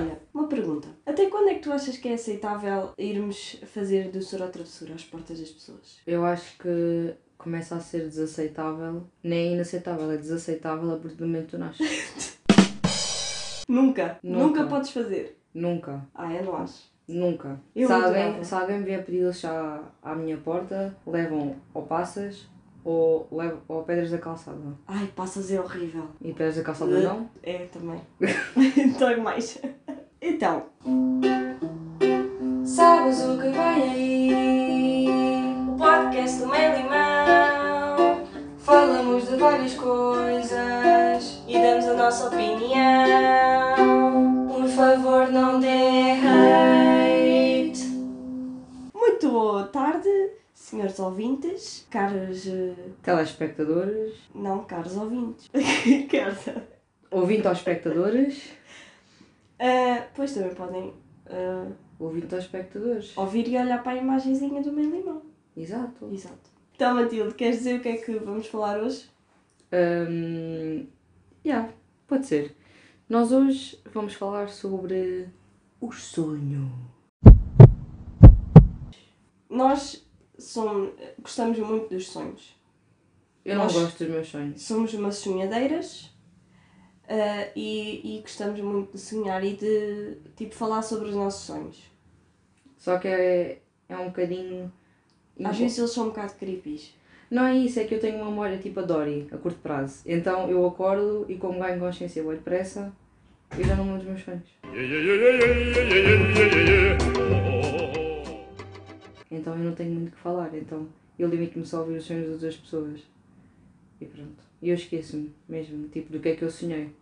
Olha, uma pergunta. Até quando é que tu achas que é aceitável irmos fazer doçura ou travessura às portas das pessoas? Eu acho que começa a ser desaceitável, nem inaceitável, é desaceitável a partir do momento que tu nasces. Nunca. Nunca, Nunca. podes fazer. Nunca, Ah, eu não acho. nunca. Eu se, alguém, se alguém vier pedir doces à, à minha porta, levam ou passas ou, levam, ou pedras da calçada. Ai, passas é horrível. E pedras da calçada não? É, também. Dói mais. Então. Sabes o que vem aí? O podcast do Meio Limão. Falamos de várias coisas e damos a nossa opinião. Por favor, não dê senhores ouvintes, caros. eh, Telespectadores, Não, caros ouvintes. Ouvinte aos espectadores, Ah, pois também podem ah, ouvinte aos espectadores. ouvir e olhar para a imagenzinha do meu limão. Exato. Exato. Então, Matilde, queres dizer o que é que vamos falar hoje? Um, yeah, pode ser. Nós hoje vamos falar sobre o sonho. Nós somos, gostamos muito dos sonhos. Eu não Nós- gosto dos meus sonhos. Somos umas sonhadeiras ah, e, e gostamos muito de sonhar e de tipo, falar sobre os nossos sonhos. Só que é, é um bocadinho. Às vezes eles são um bocado creepy. Não é isso, é que eu tenho uma memória tipo a Dory, a curto prazo. Então eu acordo e como ganho consciência boa depressa, eu já não me lembro dos meus sonhos. Então eu não tenho muito o que falar, então eu limito-me só a ouvir os sonhos das outras pessoas. E pronto. E eu esqueço-me mesmo, tipo, do que é que eu sonhei.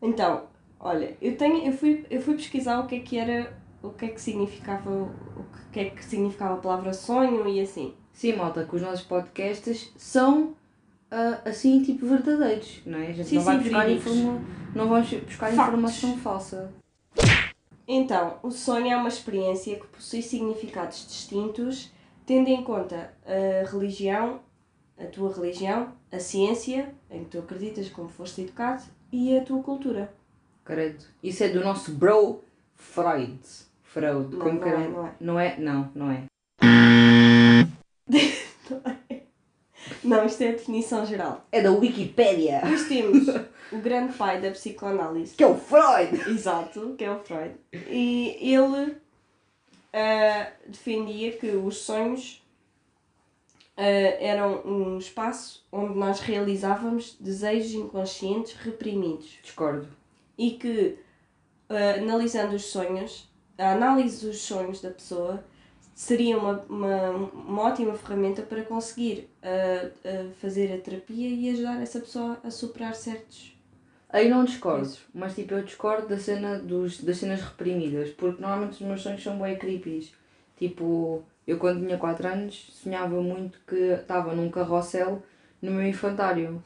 Então, olha, eu tenho, eu fui, eu fui pesquisar o que é que era, o que é que significava, o que é que significava a palavra sonho e assim. Sim, malta, que os nossos podcasts são ah, assim, tipo, verdadeiros, não é? A gente Sim, não vai sim, buscar, informa... não vamos buscar Factos. informação falsa. Então, o sonho é uma experiência que possui significados distintos, tendo em conta a religião, a tua religião, a ciência em que tu acreditas, como foste educado, e a tua cultura. Credo. Isso é do nosso bro Freud. Freud. Não, como não é, não é. Não é? Não, não é. Não, isto é a definição geral. É da Wikipédia. Depois temos o grande pai da psicoanálise, Que é o Freud. Exato, que é o Freud. E ele ah, defendia que os sonhos ah, eram um espaço onde nós realizávamos desejos inconscientes reprimidos Discordo. e que, ah, analisando os sonhos, a análise dos sonhos da pessoa seria uma, uma, uma ótima ferramenta para conseguir ah, ah, fazer a terapia e ajudar essa pessoa a superar certos. Aí não discordo, mas tipo, eu discordo da cena dos, das cenas reprimidas, porque normalmente os meus sonhos são bem creepy. Tipo, eu quando tinha 4 anos sonhava muito que estava num carrossel no meu infantário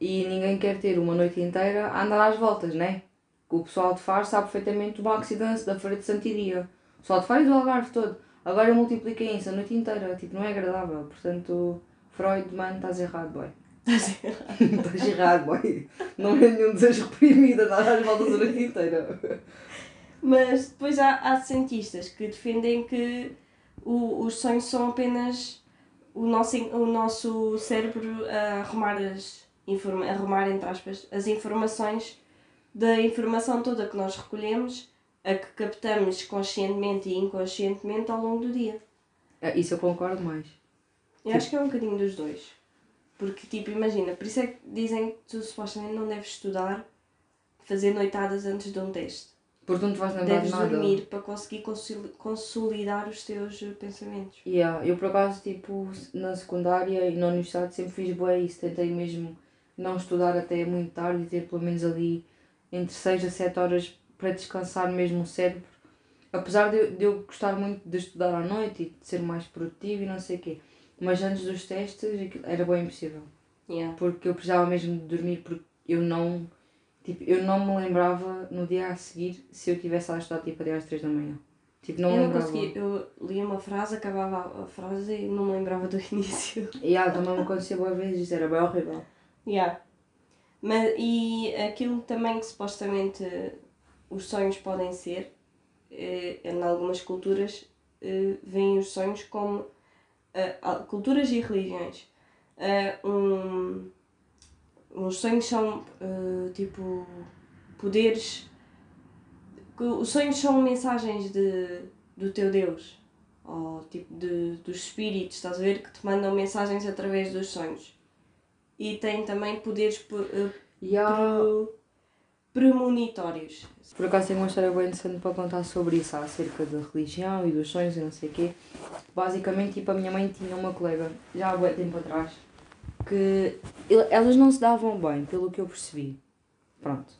e ninguém quer ter uma noite inteira a andar às voltas, né? O pessoal de Faro sabe perfeitamente do Maxi Dance da Feira de Santiria. O pessoal de Faro e do Algarve todo. Agora multipliquem isso a noite inteira, tipo, não é agradável. Portanto, Freud, mano, estás errado, boy. Estás errado, boy. Não é nenhum desejo reprimido andar às voltas a noite inteira. Mas depois há, há cientistas que defendem que o, os sonhos são apenas o nosso, o nosso cérebro a arrumar, as, informa, arrumar entre aspas, as informações da informação toda que nós recolhemos, a que captamos conscientemente e inconscientemente ao longo do dia. Ah, Isso eu concordo mais. Eu acho que é um bocadinho dos dois. Porque, tipo, imagina, por isso é que dizem que tu supostamente não deves estudar, fazer noitadas antes de um teste. Porque não te vais lembrar Deves de nada. dormir para conseguir consoli- consolidar os teus eh, pensamentos. Yeah, eu por acaso, tipo, na secundária e na universidade sempre fiz bué isso. Tentei mesmo não estudar até muito tarde e ter pelo menos ali entre 6 a 7 horas para descansar mesmo o cérebro. Apesar de eu, de eu gostar muito de estudar à noite e de ser mais produtivo e não sei o quê. Mas antes dos testes era bem impossível. Yeah. Porque eu precisava mesmo de dormir porque eu não... Tipo, eu não me lembrava no dia a seguir se eu tivesse lá estudado tipo até às 3 da manhã. Tipo, não eu me não lembrava. conseguia, eu lia uma frase, acabava a- a frase e não me lembrava do início. E ah, também me aconteceu boas vezes, era bem horrível. Yeah. Mas, e aquilo também que supostamente os sonhos podem ser, eh, em algumas culturas, eh, veem os sonhos como eh, culturas e religiões. Um, os sonhos são tipo poderes. Os sonhos são mensagens de, do teu Deus, ou tipo de, dos espíritos, estás a ver? Que te mandam mensagens através dos sonhos. E tem também poderes há, pre- premonitórios. por acaso tenho uma história bem interessante para contar sobre isso, acerca da religião e dos sonhos e não sei o quê. Basicamente, tipo, a minha mãe tinha uma colega, já há muito tempo atrás, que elas não se davam bem, pelo que eu percebi. Pronto.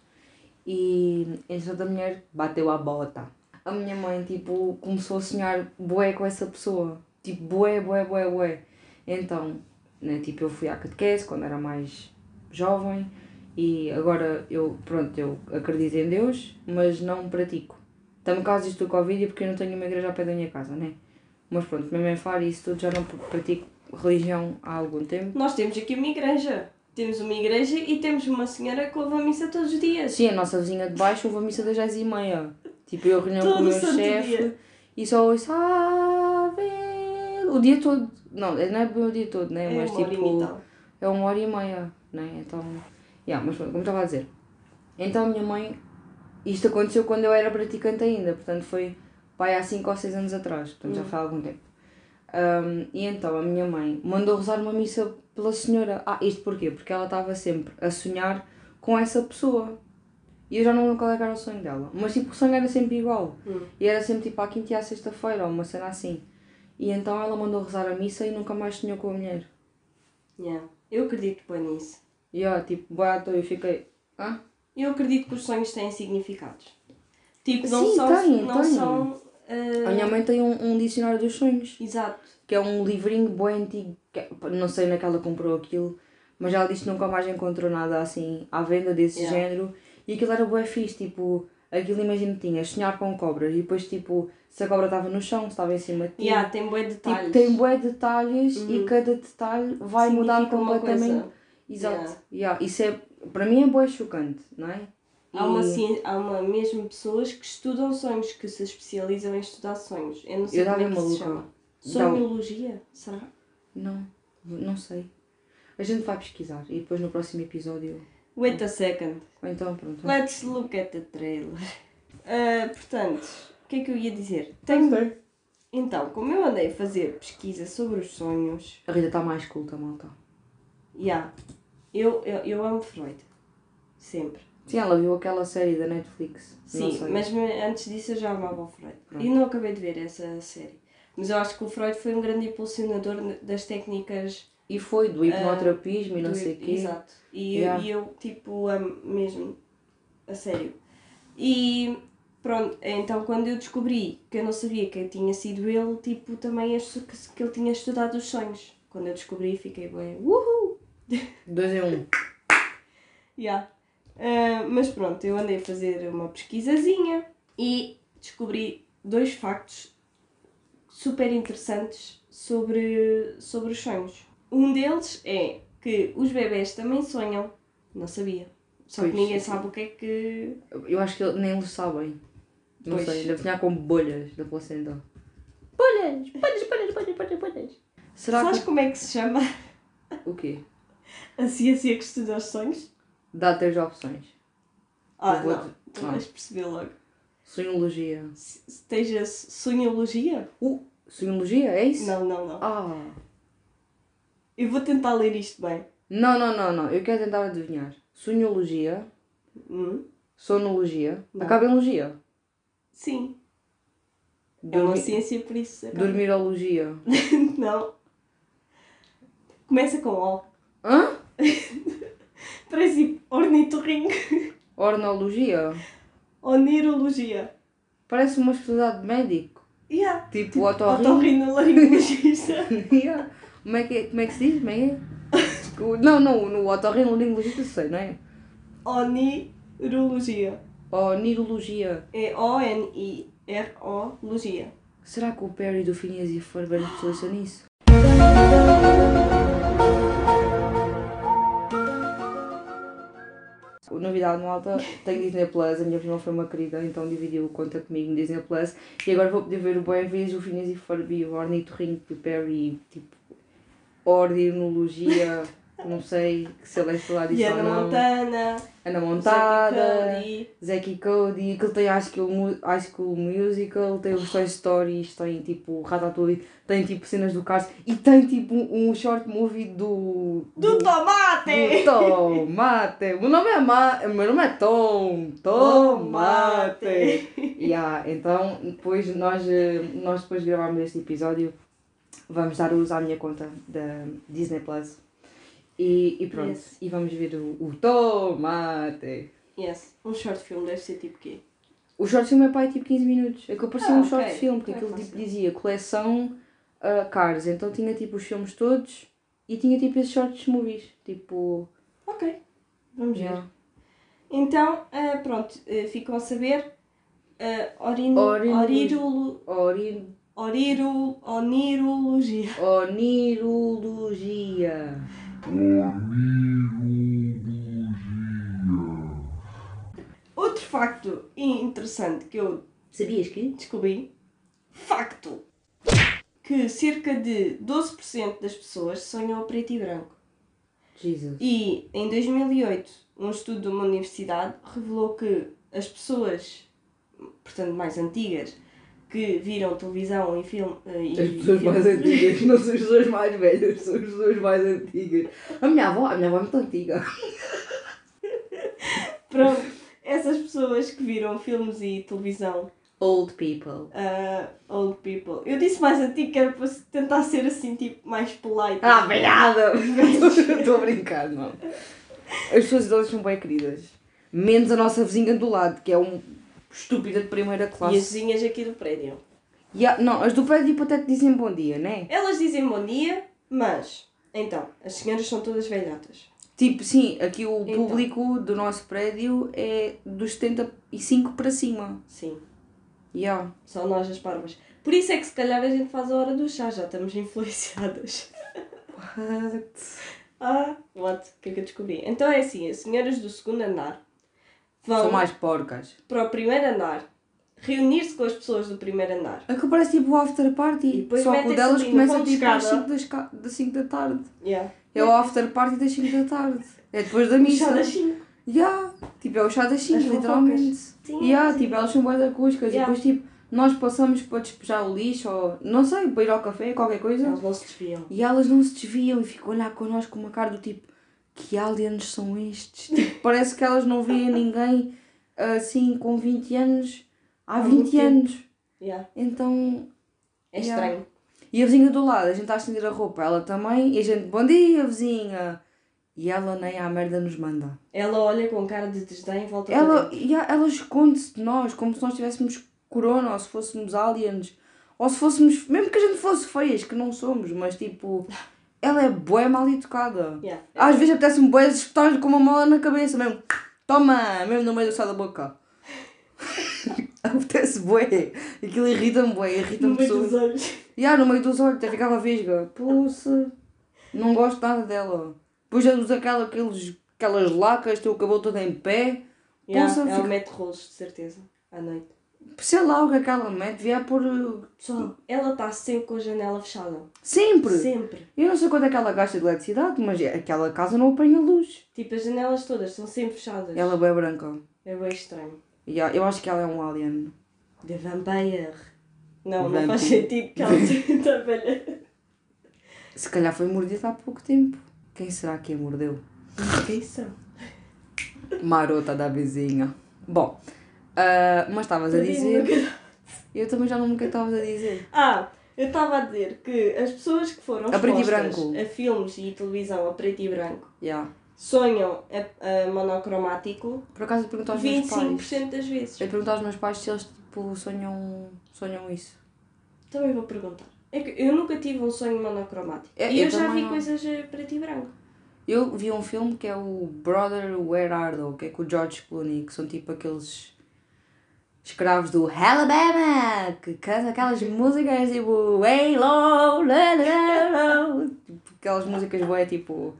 E entretanto a mulher bateu a bota. A minha mãe, tipo, começou a sonhar bué com essa pessoa. Tipo, bué, bué, bué, bué. Então, né, tipo, eu fui à catequese quando era mais jovem e agora eu, pronto, eu acredito em Deus, mas não pratico. Também causa disto do Covid porque eu não tenho uma igreja ao pé da minha casa, né? Mas pronto, mesmo em e isso tudo já não pratico religião há algum tempo. Nós temos aqui uma igreja. Temos uma igreja e temos uma senhora que ouve a missa todos os dias. Sim, a nossa vizinha de baixo houve a missa das 10 e meia. Tipo, eu reunião com o meu chefe e só ouço Ave... o dia todo. Não, não é bem o dia todo, né? É Mas tipo, tal. é uma hora e meia, né? Então, yeah, mas como estava a dizer. Então a minha mãe, isto aconteceu quando eu era praticante ainda, portanto foi pai há 5 ou 6 anos atrás, portanto já Hum. foi há algum tempo. Um, e então a minha mãe mandou rezar uma missa pela senhora. Ah, isto porquê? Porque ela estava sempre a sonhar com essa pessoa. E eu já não lembro qual é era o sonho dela. Mas tipo, o sonho era sempre igual. Hum. E era sempre tipo à quinta e à sexta-feira, ou uma cena assim. E então ela mandou rezar a missa e nunca mais sonhou com a mulher. Yeah. Eu acredito bem nisso. E ó, tipo, bato eu fiquei. Hã? Eu acredito que os sonhos têm significados. Tipo, não Sim, são. tem, não tem. são ah, A minha mãe tem um, um dicionário dos sonhos, Exato. que é um livrinho bem antigo. que é- não sei onde é que ela comprou aquilo, mas ela disse que nunca mais encontrou nada assim à venda desse Yeah. género. E aquilo era bué fixe, tipo, aquilo imagina que tinha sonhar com cobras e depois tipo, se a cobra estava no chão, se estava em cima de ti. Yeah, tem bons detalhes. Tipo, tem bué detalhes e Uhum. cada detalhe vai mudar completamente. Exato. Yeah. Yeah. Isso é, para mim é bué chocante, não é? Há, uma, ci- há uma mesmo pessoas que estudam sonhos, que se especializam em estudar sonhos. Eu não sei Eu como é que se chama. Sonhologia? Será? Não, não sei. A gente vai pesquisar e depois no próximo episódio. Wait a second. Ou então pronto. Let's look at the trailer. Ah, portanto, o que é que eu ia dizer? Tenho... Então, como eu andei a fazer pesquisa sobre os sonhos, A Rita está mais culta, malta. yeah, eu, eu, eu amo Freud. Sempre. Sim, ela viu aquela série da Netflix. Sim, mas antes disso eu já amava o Freud. Pronto. E não acabei de ver essa série. Mas eu acho que o Freud foi um grande impulsionador das técnicas E foi do hipnoterapismo e não do- sei o quê. Exato. E, Yeah. e eu, tipo, amo mesmo. A sério. E pronto, então quando eu descobri que eu não sabia que tinha sido ele, tipo, também acho que, que ele tinha estudado os sonhos. Quando eu descobri, fiquei bem, uhul! Dois em um. Yeah. Ah, mas pronto, eu andei a fazer uma pesquisazinha e descobri dois factos super interessantes sobre, sobre os sonhos. Um deles é que os bebés também sonham. Não sabia. Só que Pois, ninguém sim. sabe o que é que. Eu acho que nem eles sabem. Não Pois. sei, deve sonhar com bolhas da placenta. Bolhas! Bolhas, bolhas, bolhas, bolhas, bolhas. Será Sabes que. como é que se chama O quê? a ciência que estuda os sonhos? Dá três opções. Ah, vou- não. Tu Ah. vais perceber logo. Sonhologia. Se- Esteja sonhologia? Uh, sonhologia? É isso? Não, não, não. Ah. Eu vou tentar ler isto bem. Não, não, não, não. Eu quero tentar adivinhar. Sonhologia. Hum? Sonologia. Não. Acaba em logia. Sim. É uma Dormi- ciência por isso. acaba. Dormirologia. Não. Começa com O. Hã? Parece ornitorrinco. Ornologia. Onirologia. Parece uma especialidade de médico. Yeah. Tipo, otorrino. Otorrinolaringologista. Yeah. Como, é que é, como é que se diz? Como é que é? Não, não, no otorrinolaringologista sei, não é? Onirologia. Onirologia. É O-N-I-R-O-logia. Será que o Perry do Phineas e Ferb era especialista nisso? Novidade malta, tenho Disney Plus, a minha prima foi uma querida, então dividiu conta comigo no Disney Plus. E agora vou poder ver o Boa Vez, o Phineas e Ferb, o Ornitorrinco, o Perry, tipo, ordinologia, não sei se ele é falar disso E ou Ana não. Montana, Ana Cody. Zack e Cody, que ele tem High School, Mu- High School Musical, tem os Toy Stories, tem tipo Ratatouille, tem tipo cenas do Cars e tem tipo um, short movie do. Do Tomate! do Tomate! O meu nome é, Ma... o meu nome é Tom! Tomate! yeah, então depois nós, nós depois de gravarmos este episódio vamos dar uso à minha conta da Disney Plus. E, e pronto, Yes. e vamos ver o, o Tomate! Yes, um short film deve ser tipo quê? O short film é aí tipo 15 minutos. É que eu parecia Ah, um short film, porque É aquilo tipo dizia coleção uh, Cars. Então tinha tipo os filmes todos e tinha tipo esses shorts movies. Tipo. Ok, vamos ver. Yeah. Então, eh, pronto, eh, ficam a saber. Uh, orino, Orino- orirulo, Ori... oriru, onirologia. Onirologia. Outro facto interessante que eu Sabias que? descobri, facto, que cerca de 12% das pessoas sonham a preto e branco. Jesus. E em 2008, um estudo de uma universidade revelou que as pessoas, portanto mais antigas, que viram televisão e filme eh, e As pessoas mais filme- antigas, não são as pessoas mais velhas, são as pessoas mais antigas. A minha avó, a minha avó é muito antiga. Pronto, essas pessoas que viram filmes e televisão, Old people. uh, old people. Eu disse mais antigo que era para tentar ser assim, tipo, mais polite. Ah, obrigada! Estou a brincar, não. As pessoas idosas são bem queridas. Menos a nossa vizinha do lado, que é um estúpida de primeira E as classe. vizinhas aqui do prédio. E não, as do prédio tipo, até te dizem bom dia, né? Elas dizem bom dia, mas, então, as senhoras são todas velhotas. Tipo, sim, aqui o Então. público do nosso prédio é dos 75 para cima. Sim, Yeah. são nós as parvas. Por isso é que se calhar a gente faz a hora do chá, já estamos influenciadas. What? Ah, what? O que é que eu descobri? Então é assim, as senhoras do segundo andar vão São mais porcas. para o primeiro andar, reunir-se com as pessoas do primeiro andar. Aquilo parece tipo o after party. E depois Só que o metem-se delas ali no começa ponto de tipo às escada. 5 das, ca- das 5 da tarde. Yeah. É o after party das 5 da tarde. É depois da missa. chá cinco. Yeah. Tipo, é o chá das 5, As literalmente. Sim, Yeah, sim. tipo, elas são bué da cuscas. Yeah. E depois, tipo, nós passamos para despejar o lixo ou, não sei, para ir ao café, qualquer coisa. Elas não se desviam. E elas não se desviam e ficam a olhar connosco com uma cara do tipo, que aliens são estes? Tipo, parece que elas não veem ninguém assim com 20 anos há Há 20 muito tempo. anos. Yeah. Então, É Yeah. estranho. e a vizinha do lado, a gente está a estender a roupa, ela também, e a gente, bom dia vizinha. E ela nem à merda nos manda. Ela olha com cara de desdém e volta Ela, para yeah, ela esconde-se de nós, como se nós tivéssemos corona, ou se fôssemos aliens, ou se fôssemos, mesmo que a gente fosse feias, que não somos, mas tipo, ela é bué mal educada. Yeah. Às vezes apetece-me bué espetar-lhe com uma mola na cabeça, mesmo, toma, mesmo no meio do céu da boca. apetece bué, aquilo irrita-me bué, No irrita-me meio dos pessoas. olhos. E ah, no meio dos olhos, até ficava vesga. Poxa, não gosto nada dela. Depois já usa aquela, aqueles, aquelas lacas, tem o cabelo todo em pé. Yeah, Poxa, ela fica- mete rolos, de certeza, à noite. Sei lá o que é que ela mete, devia pôr. uh, Pessoal, ela está sempre com a janela fechada. Sempre! Sempre. Eu não sei quanto é que ela gasta de eletricidade, mas é- aquela casa não apanha luz. Tipo, as janelas todas são sempre fechadas. Ela é bem branca. É bem estranho. Eu acho que ela é um alien. De vampire. Não, não faz sentido que ela velha. Se calhar foi mordida há pouco tempo. Quem será que a mordeu? Quem são? Marota da vizinha. Bom, ah, mas estavas a dizer. Eu também já não me que estavas a dizer. Ah, eu estava a dizer que as pessoas que foram A e expostas a filmes e televisão a preto e branco Yeah. sonham a, a monocromático Por acaso eu pergunto aos meus pais. 25% das vezes. Eu pergunto aos meus pais se eles tipo, sonham, sonham isso. Também vou perguntar. É que eu nunca tive um sonho monocromático. É, e eu eu, já vi não. coisas a preto e branco. Eu vi um filme que é o Brother Where Art Thou, que é com o George Clooney, que são tipo aqueles escravos do Alabama, que cantam aquelas músicas tipo Hey Low, la, la, la. Tipo, aquelas músicas boé tipo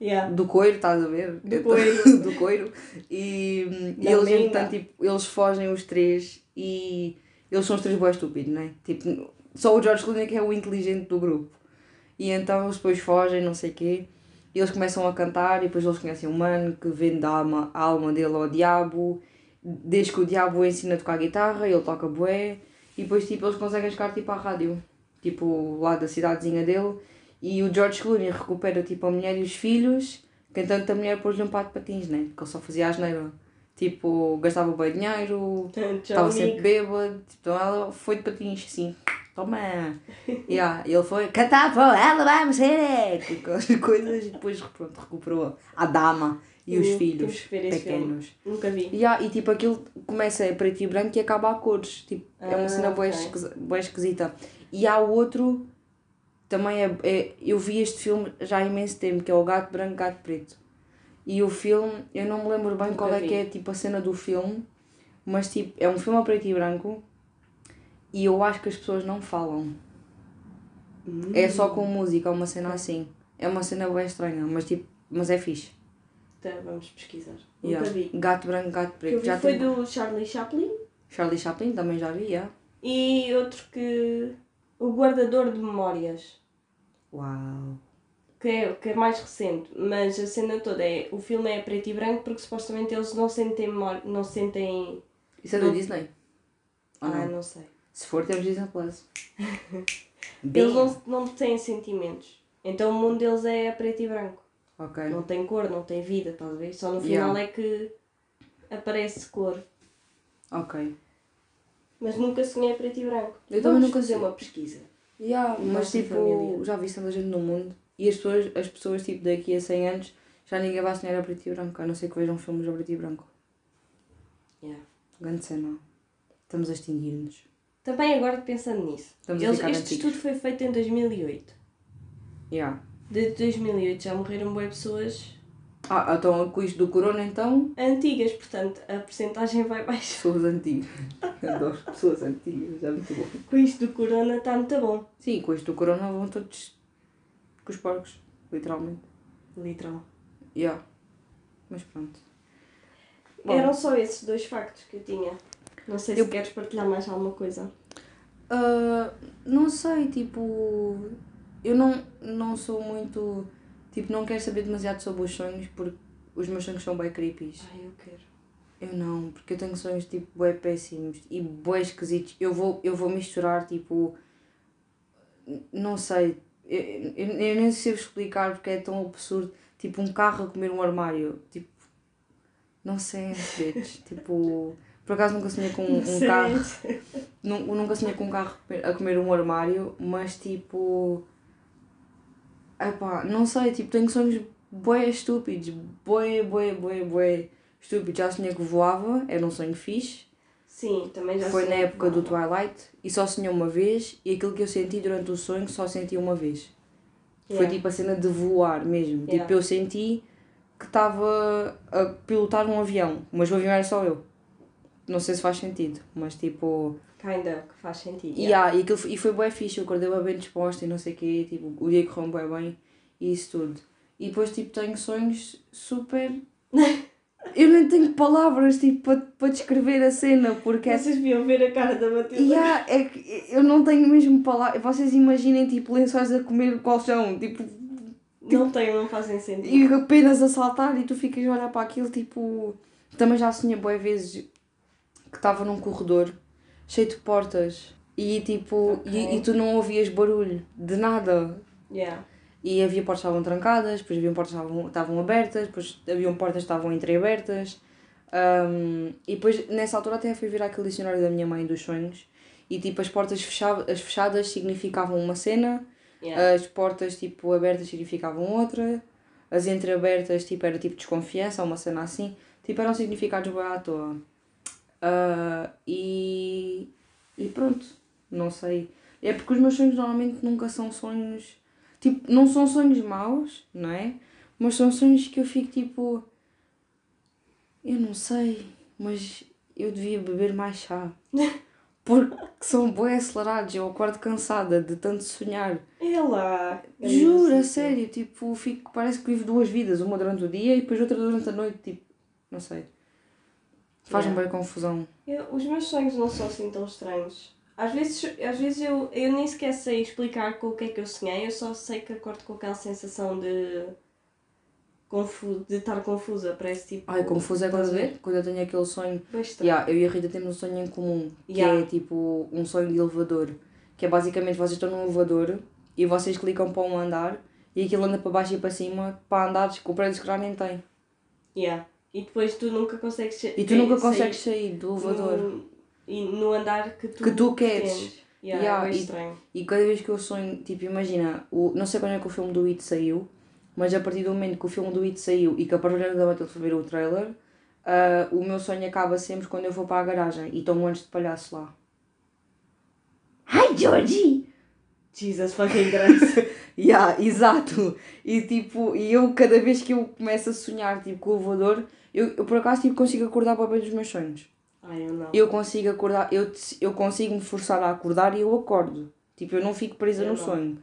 Yeah. do coiro, estás a ver? Do coiro. do coiro. E, e eles, entretanto, tipo, eles fogem os três e eles são os três boas estúpidos, não é? Tipo, só o George Clooney que é o inteligente do grupo. E então eles depois fogem, não sei o quê. E eles começam a cantar e depois eles conhecem um mano que vende a alma, a alma dele ao diabo. Desde que o diabo ensina a tocar guitarra, ele toca bué. E depois tipo, eles conseguem chegar tipo, à rádio. Tipo, lá da cidadezinha dele. E o George Clooney recupera tipo, a mulher e os filhos. Que entanto a mulher pôs-lhe um par de patins, né? Que ele só fazia asneira. Tipo, gastava bem dinheiro, estava sempre bêbado. Então ela foi de patins, assim. Toma! yeah, ele foi cantar para ela, vamos ser! Tipo, coisas e depois pronto, recuperou a dama e os Hum, filhos pequenos. Nunca vi. Yeah, e tipo aquilo começa a preto e branco e acaba a cores. Tipo, é uma Ah, cena bué ok. esquisi- bué esquisita. E há outro, também é, é. Eu vi este filme já há imenso tempo, que é o Gato Branco, Gato Preto. E o filme, eu não me lembro bem Nunca qual é vi. que é tipo a cena do filme, mas tipo, é um filme a preto e branco e eu acho que as pessoas não falam. É só com música, é uma cena assim. É uma cena bem estranha, mas tipo, mas é fixe. Então, vamos pesquisar. Yeah. Nunca vi. Gato Branco, Gato O que Preto. eu vi Já foi tem... do Charlie Chaplin Charlie Chaplin também já vi, yeah. e outro que. O Guardador de Memórias. Uau. Que é, que é mais recente, mas a cena toda é. O filme é preto e branco porque supostamente eles não sentem memória. Não sentem. Isso é da Não. Disney? Ou Ah, não? não sei. Se for, temos Disney Plus. Eles não, não têm sentimentos. Então o mundo deles é preto e branco. Ok. Não tem cor, não tem vida, estás a ver? Só no final Yeah. é que aparece cor. Ok. Mas nunca sonhei preto e branco. Eu Vamos também nunca fazer sonhei. uma pesquisa. Yeah, mas tipo, família. já vi tanta gente no mundo e as pessoas, as pessoas tipo daqui a 100 anos já ninguém vai sonhar a preto e branco, a não ser que vejam filmes a preto e branco. Yeah. Grande cena. Estamos a extinguir-nos. Também agora pensando nisso. Estamos a Eles, ficar este antigos. estudo foi feito em 2008. Yeah. De 2008 já morreram boas pessoas Ah, então com isto do corona então, antigas, portanto a porcentagem vai baixar. pessoas antigas. Adoro pessoas antigas, é muito bom. Com isto do corona está muito bom. Sim, com isto do corona vão todos com os porcos, literalmente. Literal. Yeah. Mas pronto. Bom. Eram só esses dois factos que eu tinha. Não sei se Eu- queres partilhar mais alguma coisa. Ah, não sei, tipo. Eu não, não sou muito. Tipo, não quero saber demasiado sobre os sonhos porque os meus sonhos são bem creepies. Ai, eu quero. Eu não, porque eu tenho sonhos tipo bué péssimos e bué esquisitos. Eu vou, eu vou misturar tipo. Não sei. Eu, eu, eu nem sei explicar porque é tão absurdo. Tipo, um carro a comer um armário. Tipo. Não sei, bitch. tipo. Por acaso nunca sonhei com um, um carro. Nu- Nunca sonhei com um carro a comer um armário, mas tipo. Epá, não sei, tipo, tenho sonhos bué estúpidos, bué, bué, bué, bué estúpidos. Já sonhei que voava, era um sonho fixe. Sim, também já Foi na época do Twilight e só sonhei uma vez e aquilo que eu senti durante o sonho só senti uma vez. Foi Yeah. tipo a cena de voar mesmo. Yeah. Tipo, eu senti que estava a pilotar um avião, mas o avião era só eu. Não sei se faz sentido, mas tipo. Kinda, que faz sentido. E, yeah. yeah, e, aquilo, e foi bem fixe, eu acordei bem disposta e não sei o quê, tipo, o dia correu bem bem e isso tudo. E depois, tipo, tenho sonhos super... eu nem tenho palavras, tipo, para, para descrever a cena, porque é... Vocês deviam ver a cara da Matilda. Yeah, é que eu não tenho mesmo palavras, vocês imaginem, tipo, lençóis a comer colchão, tipo, Não tem, não fazem sentido. e apenas a saltar e tu ficas a olhar para aquilo, tipo... Também já sonhei boas vezes que estava num corredor cheio de portas e tipo, Ok. e, e tu não ouvias barulho de nada. Yeah. E havia portas que estavam trancadas, depois havia portas que estavam, estavam abertas, depois haviam portas que estavam entreabertas. Um, e depois, nessa altura, até fui ver aquele dicionário da minha mãe dos sonhos. E tipo, as portas fechadas, as fechadas significavam uma cena, Yeah. as portas tipo abertas significavam outra, as entreabertas tipo era tipo desconfiança, uma cena assim. Tipo, eram significados bem à toa. Ah, e, e pronto, não sei. É porque os meus sonhos normalmente nunca são sonhos. Tipo, não são sonhos maus, não é? Mas são sonhos que eu fico tipo. Eu não sei, mas eu devia beber mais chá. Porque são bem acelerados. Eu acordo cansada de tanto sonhar. É lá. É Juro, a isso. sério. Tipo, fico, parece que vivo duas vidas. Uma durante o dia e depois outra durante a noite. Tipo, não sei. Faz-me Yeah. bem confusão. Eu- os meus sonhos não são assim tão estranhos. Às vezes, às vezes eu, eu nem sequer sei explicar com o que é que eu sonhei, eu só sei que acordo com aquela sensação de. Confu de estar confusa, parece tipo. Ai, confuso é quando, a ver? quando eu tenho aquele sonho. Estranho. Yeah, eu e a Rita temos um sonho em comum. Que Yeah. é tipo um sonho de elevador. Que é basicamente vocês estão num elevador e vocês clicam para um andar e aquilo anda para baixo e para cima para andares com prédios que já nem tem. Yeah. E depois tu nunca consegues E tu nunca sair consegues sair do elevador. No, e no andar que tu, Que tu queres. Yeah, Yeah, é e- estranho. E cada vez que eu sonho, tipo, imagina, o, não sei quando é que o filme do It saiu, mas a partir do momento que o filme do It saiu e que a partir da noite eu fui ver o trailer, ah, o meu sonho acaba sempre quando eu vou para a garagem e estão montes de palhaço lá. Hi Georgie! Jesus fucking Christ. Yeah, exato. E tipo, e eu cada vez que eu começo a sonhar tipo, com o elevador, eu, eu por acaso tipo, consigo acordar para bem dos meus sonhos. Ai, eu não. Eu consigo acordar, eu, eu consigo me forçar a acordar e eu acordo. Tipo, eu não fico presa Eu no não. sonho.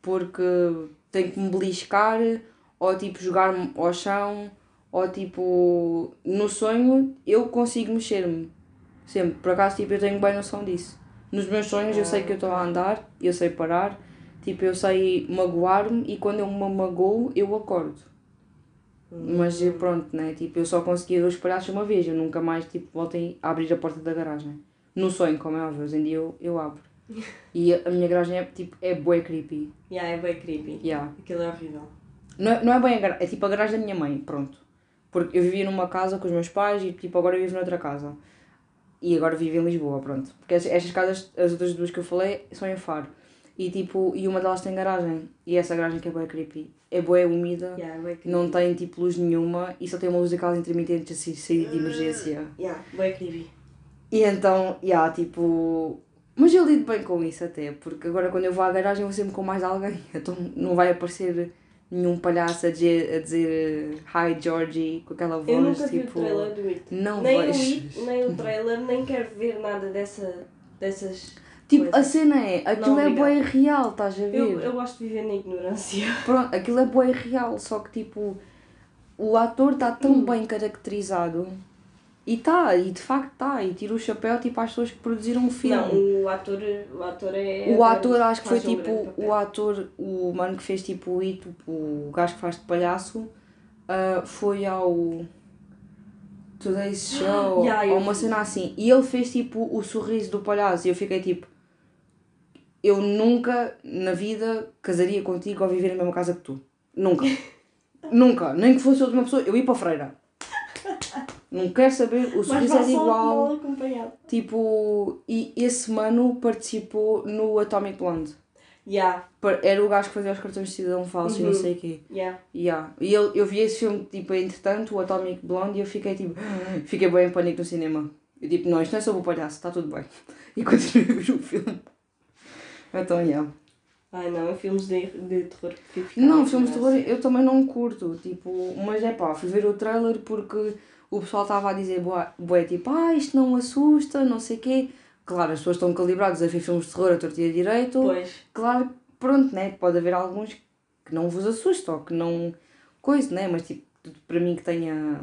Porque tenho que me beliscar, ou tipo jogar-me ao chão, ou tipo. No sonho eu consigo mexer-me. Sempre. Por acaso tipo, eu tenho bem noção disso. Nos meus sonhos eu sei que eu estou a andar, eu sei parar, tipo, eu sei magoar-me e quando eu me magoo eu acordo. Mas eh, pronto, né? Tipo, eu só consegui ver os palhaços uma vez, eu nunca mais tipo, voltei a abrir a porta da garagem. No sonho, como é óbvio, hoje em dia eu, eu abro. E a, a minha garagem é tipo, é bué creepy. Yeah, é bem creepy. Yeah. Aquilo é horrível. Não, é- não é bem a garagem, é tipo a garagem da minha mãe, pronto. Porque eu vivia numa casa com os meus pais e tipo agora eu vivo noutra casa. E agora vivo em Lisboa, pronto. Porque estas casas, as outras duas que eu falei, são em Faro. E tipo, e uma delas tem garagem. E essa garagem que é bué creepy. É bué úmida. Yeah, bem não tem tipo luz nenhuma e só tem uma luz daquelas intermitentes assim, saída de emergência. Yeah, bem creepy. E então, yeah, tipo. Mas eu lido bem com isso até, porque agora quando eu vou à garagem vou sempre com mais alguém. Então não vai aparecer nenhum palhaço a dizer, a dizer Hi Georgie com aquela voz Eu nunca vi tipo. o trailer do It. Não nem o vejo. It, nem o trailer, nem quero ver nada dessa, dessas... Tipo, coisa. a cena é, aquilo é obrigada. bué real, estás a ver? Eu, eu gosto de viver na ignorância. Pronto, aquilo é bué real, só que tipo, o ator está tão bem caracterizado e está, e de facto está, e tira o chapéu tipo às pessoas que produziram o filme. Não, o ator, o ator é... O ator acho que foi um tipo, o ator, o mano que fez tipo o Ito, o gajo que faz de palhaço, ah, foi ao Today's Show, Yeah, ou uma cena assim, e ele fez tipo o sorriso do palhaço, e eu fiquei tipo, eu nunca na vida casaria contigo ou viver na mesma casa que tu. Nunca. nunca. Nem que fosse outra pessoa, eu ia para a freira. Não quero saber, o sorriso é igual. Tipo, e esse mano participou no Atomic Blonde. Yeah, Era o gajo que fazia os cartões de cidadão falso e não Uhum. sei o quê. yeah. Yeah. E eu, eu vi esse filme, tipo, entretanto, o Atomic Blonde, e eu fiquei tipo, fiquei bem em pânico no cinema. Eu tipo, não, isto não é sobre o palhaço, está tudo bem. E continuei o filme. Então, yeah. Ai não, filmes de, de terror que fico Não, filmes de terror eu também não curto, tipo, mas é pá, fui ver o trailer porque o pessoal estava a dizer, bué, tipo, ah, isto não assusta, não sei o quê. Claro, as pessoas estão calibradas a ver filmes de terror a torta e a direito. Pois, Claro, pronto, né? Pode haver alguns que não vos assustam, ou que não. coisa, né? Mas tipo, para mim que tenha.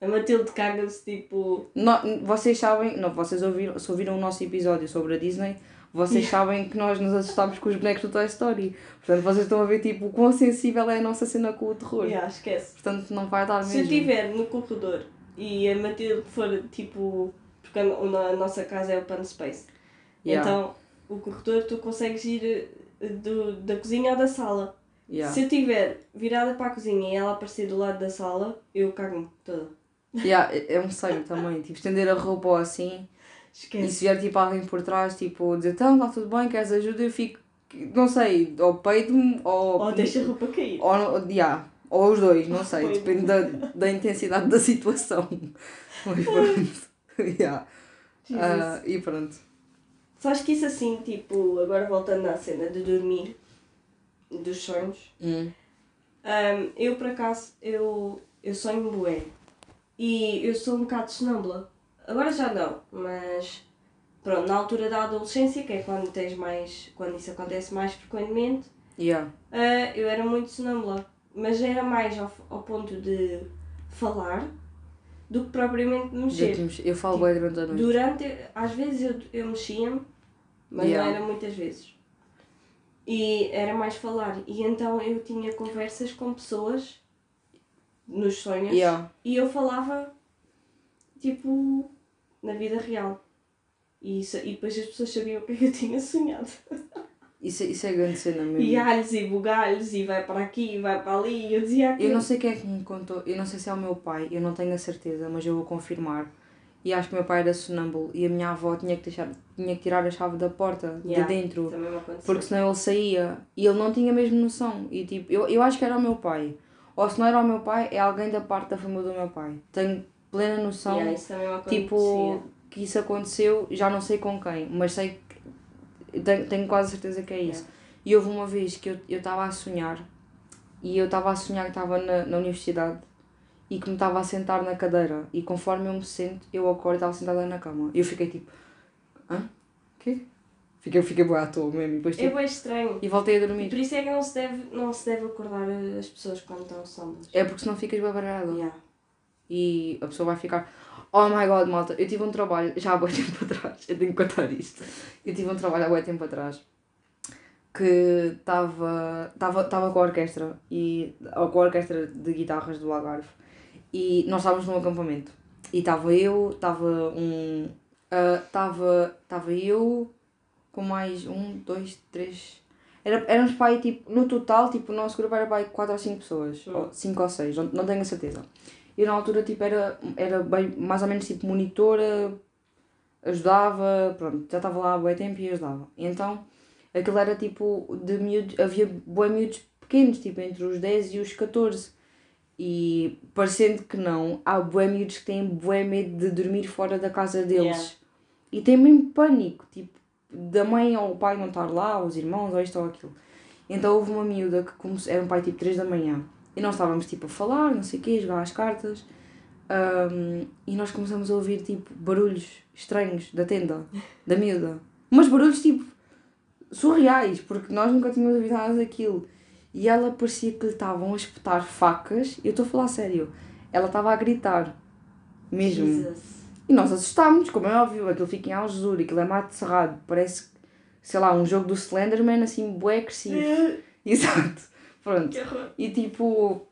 a Matilde caga-se tipo... No, vocês sabem, não, vocês ouviram, se ouviram o nosso episódio sobre a Disney, vocês sabem que nós nos assustámos com os bonecos do Toy Story. Portanto, vocês estão a ver tipo o quão sensível é a nossa cena com o terror. Yeah, esquece. Portanto, não vai dar Se eu mesmo. estiver no corredor e a Matilde for tipo. Porque a, no- a nossa casa é open space. Yeah. Então o corredor tu consegues ir eh, do, da cozinha à da sala. Yeah. Se eu estiver virada para a cozinha e ela aparecer do lado da sala, eu cago-me toda. Yeah, é é um sonho também, tipo, estender a roupa ou assim. E Esquece. se vier tipo alguém por trás, tipo, dizer, então, está tudo bem, queres ajuda? Eu fico, não sei, ou peido-me ou. Ou deixa a roupa cair. Ou, yeah, ou os dois, não sei, depende da, da intensidade da situação. Mas pronto. yeah. Ah, e pronto. Sabes que isso assim, tipo, agora voltando à cena de dormir, dos sonhos, Hum. Ahm, eu por acaso, eu, eu sonho bué. E eu sou um bocado sonâmbula. Agora já não, mas pronto, na altura da adolescência, que é quando tens mais. quando isso acontece mais frequentemente, Yeah. ah, eu era muito sonâmbula. Mas era mais ao, ao ponto de falar do que propriamente mexer. Eu falo bem durante a noite. Durante, às vezes eu, eu mexia-me, mas Yeah. não era muitas vezes. E era mais falar. E então eu tinha conversas com pessoas nos sonhos Yeah. e eu falava tipo na vida real. E, isso, e depois as pessoas sabiam o que é que eu tinha sonhado. Isso, é- isso é grande cena mesmo. E alhos e bugalhos e vai para aqui e vai para ali. E eu dizia aquilo. Eu não sei quem é que me contou, eu não sei se é o meu pai, eu não tenho a certeza, mas eu vou confirmar. E acho que o meu pai era sonâmbulo e a minha avó tinha que, deixar, tinha que tirar a chave da porta Yeah, de dentro, porque senão ele saía e ele não tinha mesmo noção. E tipo, eu, eu acho que era o meu pai. Ou se não era o meu pai, é alguém da parte da família do meu pai. Tenho plena noção, Yeah, isso acontecia. tipo, que isso aconteceu, já não sei com quem, mas sei que tenho, tenho quase certeza que é isso. E houve uma vez que eu estava a sonhar e eu estava a sonhar que estava na, na universidade e que me estava a sentar na cadeira e conforme eu me sento, eu acordo e estava sentada na cama. E eu fiquei tipo, hã? Quê? Fiquei, fiquei boa à toa mesmo. Depois, É tipo, bem estranho. e voltei a dormir. por isso é que não se deve, não se deve acordar as pessoas quando estão sombras. É porque senão ficas babarada. Yeah. E a pessoa vai ficar, oh my god, malta, eu tive um trabalho, já há bom tempo atrás, eu tenho que contar isto. Eu tive um trabalho há bom tempo atrás que estava com a orquestra e ou com a orquestra de guitarras do Algarve. E nós estávamos num acampamento. E estava eu, estava um estava estava eu com mais um, dois, três. Era, éramos aí, tipo, no total, tipo, o nosso grupo era aí 4 ou 5 pessoas, ou 5 ou 6, não, não tenho a certeza. E na altura, tipo, era, era bem, mais ou menos, tipo, monitora, ajudava, pronto, já estava lá há bué tempo e ajudava. Então, aquilo era, tipo, de miúdos, havia bué miúdos pequenos, tipo, entre os 10 e os 14. E, parecendo que não, há bué miúdos que têm bué medo de dormir fora da casa deles. Yeah. E têm mesmo pânico, tipo, da mãe ou o pai não estar lá, os irmãos, ou isto ou aquilo. Então houve uma miúda que começou, era um pai tipo 3 da manhã e nós estávamos tipo a falar, não sei o quê, jogar as cartas ahm, e nós começamos a ouvir tipo barulhos estranhos da tenda, da miúda. Mas barulhos tipo surreais, porque nós nunca tínhamos ouvido nada daquilo. E ela parecia que lhe estavam a espetar facas, eu estou a falar sério, ela estava a gritar, mesmo. Jesus. E nós assustámos, como é óbvio, aquilo fica em algesura, aquilo é mato cerrado, parece, sei lá, um jogo do Slenderman assim, bué agressivo. Exato, pronto. E tipo,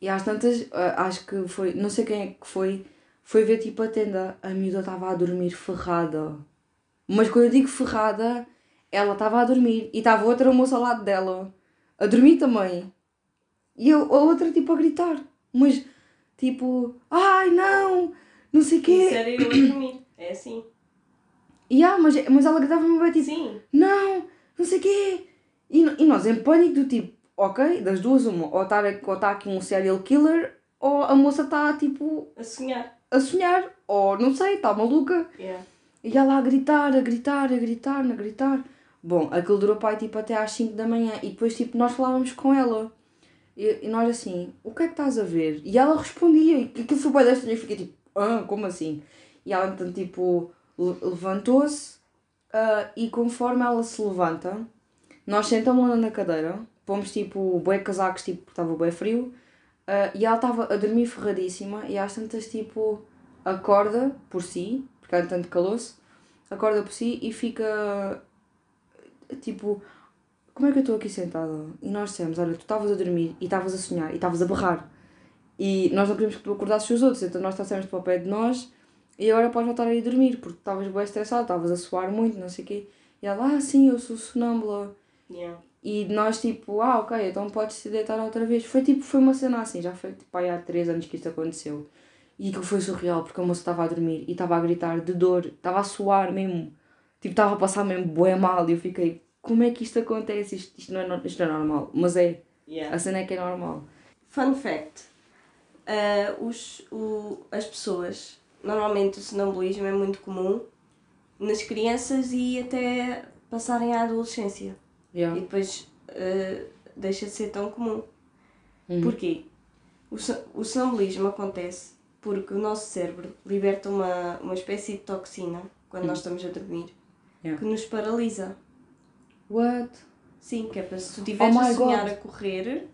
e às tantas, ah, acho que foi, não sei quem é que foi, foi ver tipo a tenda, a miúda estava a dormir ferrada. Mas quando eu digo ferrada, ela estava a dormir e estava outra moça ao lado dela, a dormir também. E eu, a outra tipo a gritar, mas tipo, ai não, não sei o quê. era eu a dormir. É assim. E ah, mas, mas ela gritava-me bem tipo, Sim. não, não sei o quê. E, e nós em pânico do tipo, ok, das duas uma, ou está tá aqui um serial killer, ou a moça está tipo A sonhar. a sonhar, ou não sei, está maluca. Yeah. E ela a gritar, a gritar, a gritar, a gritar. Bom, aquilo durou pai tipo até às 5 da manhã e depois tipo nós falávamos com ela. E, e nós assim, o que é que estás a ver? E ela respondia, e aquilo foi bem desta e eu fiquei tipo, ah, como assim? E ela então tipo le- levantou-se ah, e conforme ela se levanta, nós sentamos lá na cadeira, pomos tipo bué casacos, tipo, porque estava bué frio, ah, e ela estava a dormir ferradíssima e às tantas tipo acorda por si, porque há tanto calor-se, acorda por si e fica tipo, como é que eu estou aqui sentada? E nós dissemos, olha, tu estavas a dormir e estavas a sonhar e estavas a berrar. E nós não queríamos que tu acordasses os outros, então nós trouxemos para o pé de nós e agora podes voltar a ir dormir, porque estavas bem estressado, estavas a suar muito, não sei o quê. E ela, ah, sim, eu sou sonâmbula. Yeah. E nós tipo, ah, ok, então podes se deitar outra vez. Foi tipo, foi uma cena assim, já foi tipo aí há 3 anos que isto aconteceu. E aquilo foi surreal, porque a moça estava a dormir e estava a gritar de dor, estava a suar mesmo. Tipo, estava a passar mesmo bué mal e eu fiquei, como é que isto acontece? Isto, isto, não, é, isto não é normal. Mas é, Yeah. a cena é que é normal. Fun fact. Ah, os, o, as pessoas, normalmente o sonambulismo é muito comum nas crianças e até passarem à adolescência. E Yeah. depois ah, deixa de ser tão comum. Uhum. Porquê? O, o sonambulismo acontece porque o nosso cérebro liberta uma, uma espécie de toxina quando nós estamos a dormir, Yeah. que nos paralisa. What? Sim, que é para se tu estiveres Oh a sonhar God. a correr,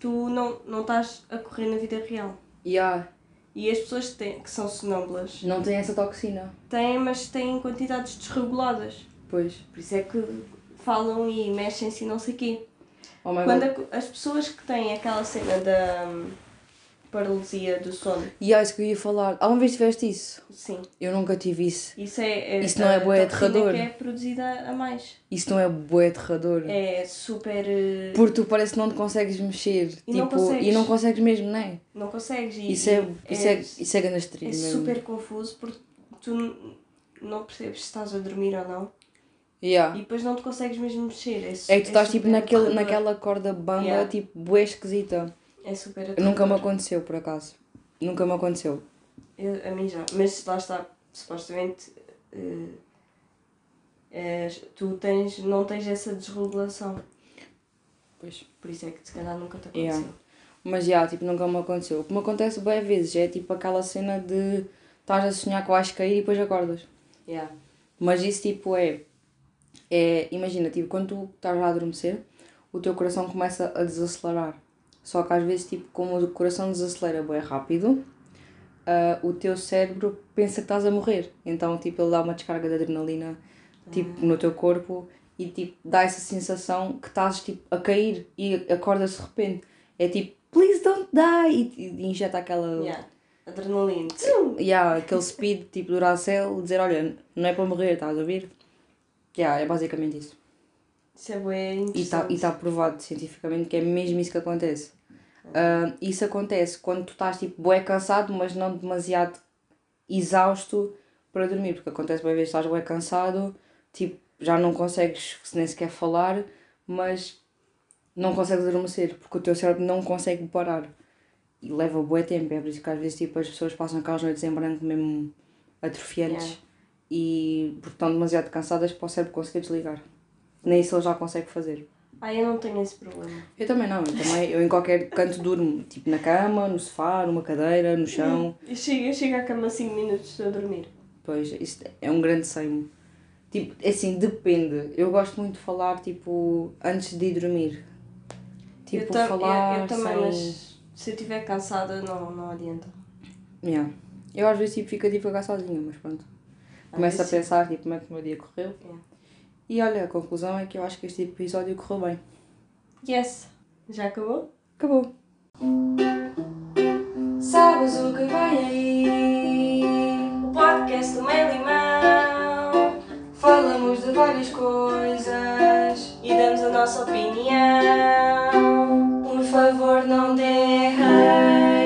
tu não, não estás a correr na vida real. Yeah. E as pessoas que, têm, que são sonâmbulas Não tem essa toxina. têm, mas têm quantidades desreguladas. Pois. Por isso é que falam e mexem-se e não sei o quê. Oh Quando a- as pessoas que têm aquela cena da hum, paralisia do sono, E é isso que eu ia falar. Alguma vez tiveste isso? sim, Eu nunca tive isso. isso é, é Isso não é toxina aterrador? que é produzida a mais. Isso não é bué aterrador. É super. eh, Porque tu parece que não te consegues mexer. E tipo, não consegues. E não consegues mesmo, não é? Não consegues. E, Isso é, isso é, isso é ganastrino é mesmo. super confuso porque tu não percebes se estás a dormir ou não Yeah. e depois não te consegues mesmo mexer. É, É que tu estás tipo naquele, naquela corda bamba, Yeah. tipo, bué esquisita. É super Nunca me aconteceu, por acaso. Nunca me aconteceu. Eu- a mim já. Mas lá está, supostamente. és- tu tens, não tens essa desregulação. Pois. Por isso é que se calhar nunca te aconteceu. Yeah. Mas já, tipo, nunca me aconteceu. O que me acontece bem vezes é tipo aquela cena de estás a sonhar que vais cair e depois acordas. Yeah. Mas isso tipo é. É imagina, tipo, quando tu estás a adormecer, o teu coração começa a desacelerar. Só que às vezes, tipo, como o coração desacelera bem rápido, ah, o teu cérebro pensa que estás a morrer. Então, tipo, ele dá uma descarga de adrenalina tipo, no teu corpo e tipo, dá essa sensação que estás tipo, a cair e acordas de repente. É tipo, please don't die! E, e injeta aquela. Yeah. Adrenalina. Yeah, aquele speed tipo Duracell, dizer, olha, não é para morrer, estás a ouvir? Yeah, é basicamente isso. Isso é bem E está e tá provado cientificamente que é mesmo isso que acontece. Ah, isso acontece quando tu estás tipo bué cansado, mas não demasiado exausto para dormir, porque acontece bem vezes estás bué cansado, tipo, já não consegues nem sequer falar, mas não consegues adormecer, porque o teu cérebro não consegue parar. E leva bué tempo, é por isso que às vezes tipo, as pessoas passam aquelas noites em branco mesmo atrofiantes Yeah. E porque estão demasiado cansadas para o cérebro conseguir desligar. Nem isso ele já consegue fazer. Ah, eu não tenho esse problema. Eu também não, eu também, eu em qualquer canto durmo, tipo na cama, no sofá, numa cadeira, no chão. Eu chego, eu chego à cama 5 minutos a dormir. Pois, isso é um grande seimo. Tipo, é assim, depende. Eu gosto muito de falar, tipo, antes de ir dormir. Tipo, eu, falar eu, eu também, sem... mas se eu estiver cansada, não, não adianta. Yeah. Eu às vezes tipo, fico a divagar sozinha, mas pronto. Ah, Começo ah, a tipo. pensar tipo, como é que o meu dia correu. Yeah. E olha, a conclusão é que eu acho que este episódio correu bem. Yes! Já acabou? Acabou. Sabes o que vem aí? O podcast do Meio Limão. Falamos de várias coisas e damos a nossa opinião. Por favor, não derrame.